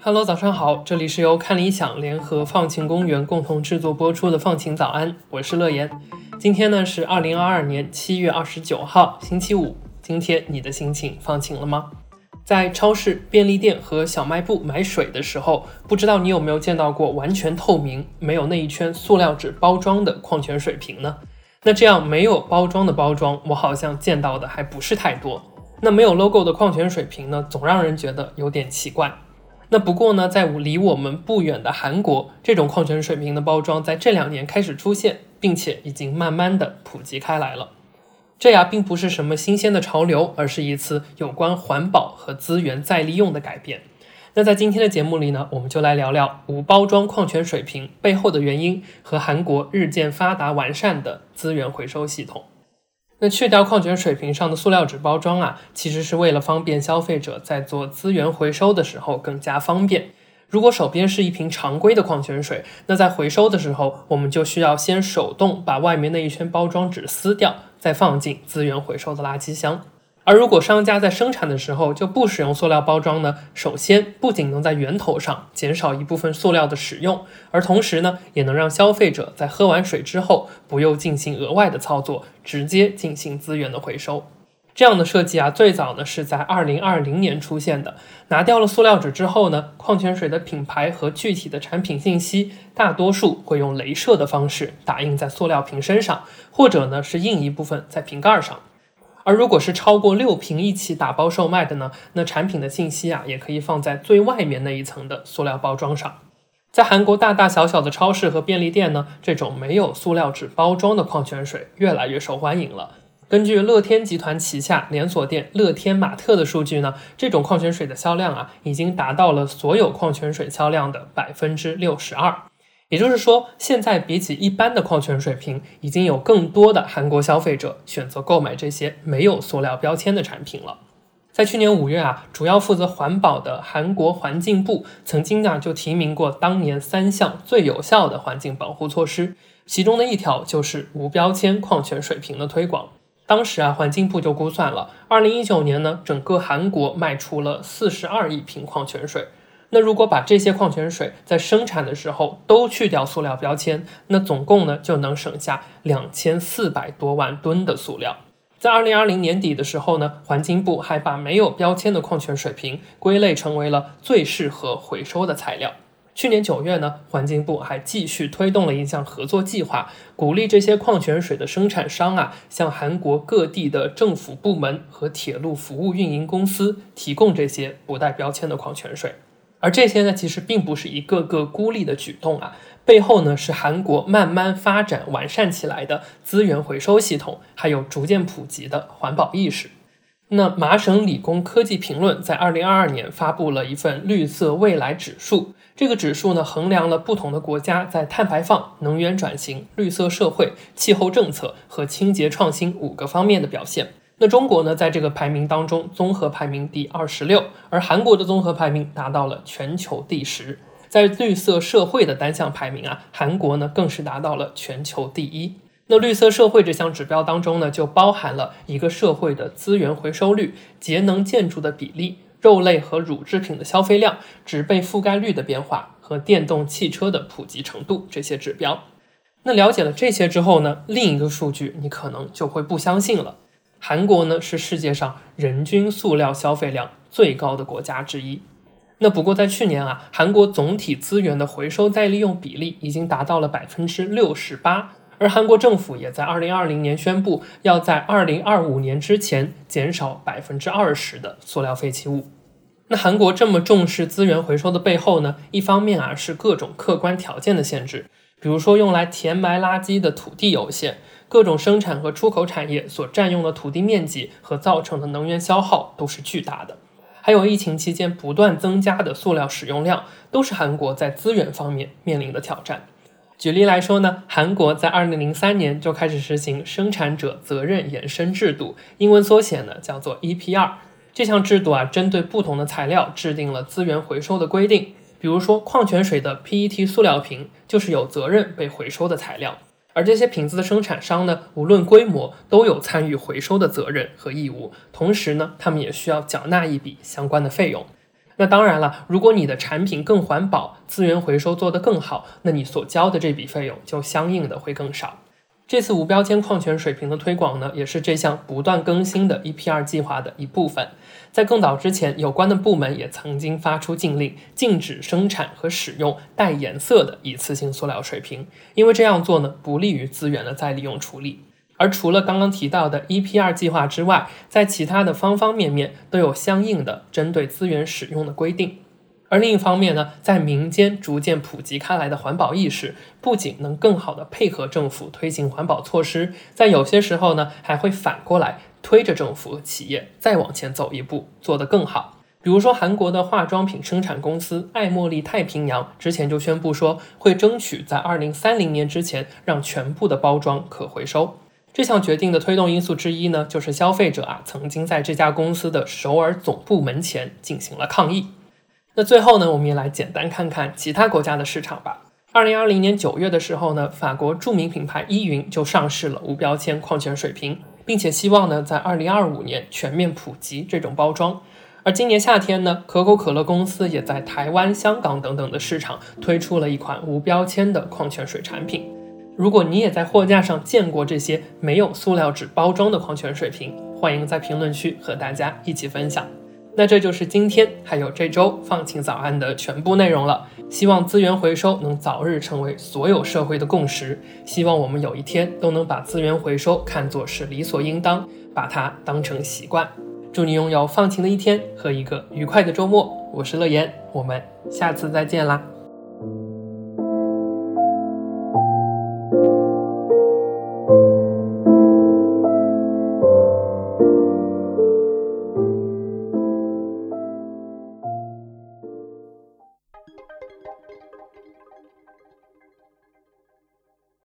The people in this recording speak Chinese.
Hello，早上好，这里是由看理想联合放晴公园共同制作播出的放晴早安，我是乐言。今天呢是二零二二年七月二十九号，星期五。今天你的心情放晴了吗？在超市、便利店和小卖部买水的时候，不知道你有没有见到过完全透明、没有那一圈塑料纸包装的矿泉水瓶呢？那这样没有包装的包装，我好像见到的还不是太多。那没有 logo 的矿泉水瓶呢，总让人觉得有点奇怪。那不过呢，在离我们不远的韩国，这种矿泉水瓶的包装在这两年开始出现，并且已经慢慢的普及开来了。这呀，并不是什么新鲜的潮流，而是一次有关环保和资源再利用的改变。那在今天的节目里呢，我们就来聊聊无包装矿泉水瓶背后的原因和韩国日渐发达完善的资源回收系统。那去掉矿泉水瓶上的塑料纸包装啊，其实是为了方便消费者在做资源回收的时候更加方便。如果手边是一瓶常规的矿泉水，那在回收的时候，我们就需要先手动把外面那一圈包装纸撕掉，再放进资源回收的垃圾箱。而如果商家在生产的时候就不使用塑料包装呢？首先不仅能在源头上减少一部分塑料的使用，而同时呢，也能让消费者在喝完水之后不用进行额外的操作，直接进行资源的回收。这样的设计啊，最早呢是在二零二零年出现的。拿掉了塑料纸之后呢，矿泉水的品牌和具体的产品信息，大多数会用镭射的方式打印在塑料瓶身上，或者呢是印一部分在瓶盖上。而如果是超过六瓶一起打包售卖的呢，那产品的信息啊，也可以放在最外面那一层的塑料包装上。在韩国大大小小的超市和便利店呢，这种没有塑料纸包装的矿泉水越来越受欢迎了。根据乐天集团旗下连锁店乐天玛特的数据呢，这种矿泉水的销量啊，已经达到了所有矿泉水销量的百分之六十二。也就是说，现在比起一般的矿泉水瓶，已经有更多的韩国消费者选择购买这些没有塑料标签的产品了。在去年五月啊，主要负责环保的韩国环境部曾经啊就提名过当年三项最有效的环境保护措施，其中的一条就是无标签矿泉水瓶的推广。当时啊，环境部就估算了，二零一九年呢，整个韩国卖出了四十二亿瓶矿泉水。那如果把这些矿泉水在生产的时候都去掉塑料标签，那总共呢就能省下两千四百多万吨的塑料。在二零二零年底的时候呢，环境部还把没有标签的矿泉水瓶归类成为了最适合回收的材料。去年九月呢，环境部还继续推动了一项合作计划，鼓励这些矿泉水的生产商啊，向韩国各地的政府部门和铁路服务运营公司提供这些不带标签的矿泉水。而这些呢，其实并不是一个个孤立的举动啊，背后呢是韩国慢慢发展完善起来的资源回收系统，还有逐渐普及的环保意识。那麻省理工科技评论在二零二二年发布了一份绿色未来指数，这个指数呢衡量了不同的国家在碳排放、能源转型、绿色社会、气候政策和清洁创新五个方面的表现。那中国呢，在这个排名当中，综合排名第二十六，而韩国的综合排名达到了全球第十。在绿色社会的单项排名啊，韩国呢更是达到了全球第一。那绿色社会这项指标当中呢，就包含了一个社会的资源回收率、节能建筑的比例、肉类和乳制品的消费量、植被覆盖率的变化和电动汽车的普及程度这些指标。那了解了这些之后呢，另一个数据你可能就会不相信了。韩国呢是世界上人均塑料消费量最高的国家之一。那不过在去年啊，韩国总体资源的回收再利用比例已经达到了百分之六十八，而韩国政府也在二零二零年宣布要在二零二五年之前减少百分之二十的塑料废弃物。那韩国这么重视资源回收的背后呢，一方面啊是各种客观条件的限制，比如说用来填埋垃圾的土地有限。各种生产和出口产业所占用的土地面积和造成的能源消耗都是巨大的，还有疫情期间不断增加的塑料使用量，都是韩国在资源方面面临的挑战。举例来说呢，韩国在二零零三年就开始实行生产者责任延伸制度，英文缩写呢叫做 EPR。这项制度啊，针对不同的材料制定了资源回收的规定。比如说，矿泉水的 PET 塑料瓶就是有责任被回收的材料，而这些瓶子的生产商呢，无论规模都有参与回收的责任和义务。同时呢，他们也需要缴纳一笔相关的费用。那当然了，如果你的产品更环保，资源回收做得更好，那你所交的这笔费用就相应的会更少。这次无标签矿泉水瓶的推广呢，也是这项不断更新的 EPR 计划的一部分。在更早之前，有关的部门也曾经发出禁令，禁止生产和使用带颜色的一次性塑料水瓶，因为这样做呢，不利于资源的再利用处理。而除了刚刚提到的 EPR 计划之外，在其他的方方面面都有相应的针对资源使用的规定。而另一方面呢，在民间逐渐普及开来的环保意识，不仅能更好的配合政府推行环保措施，在有些时候呢，还会反过来推着政府和企业再往前走一步，做得更好。比如说，韩国的化妆品生产公司爱茉莉太平洋之前就宣布说，会争取在二零三零年之前让全部的包装可回收。这项决定的推动因素之一呢，就是消费者啊曾经在这家公司的首尔总部门前进行了抗议。那最后呢，我们也来简单看看其他国家的市场吧。二零二零年九月的时候呢，法国著名品牌依云就上市了无标签矿泉水瓶，并且希望呢在二零二五年全面普及这种包装。而今年夏天呢，可口可乐公司也在台湾、香港等等的市场推出了一款无标签的矿泉水产品。如果你也在货架上见过这些没有塑料纸包装的矿泉水瓶，欢迎在评论区和大家一起分享。那这就是今天还有这周放晴早安的全部内容了。希望资源回收能早日成为所有社会的共识。希望我们有一天都能把资源回收看作是理所应当，把它当成习惯。祝你拥有放晴的一天和一个愉快的周末。我是乐言，我们下次再见啦。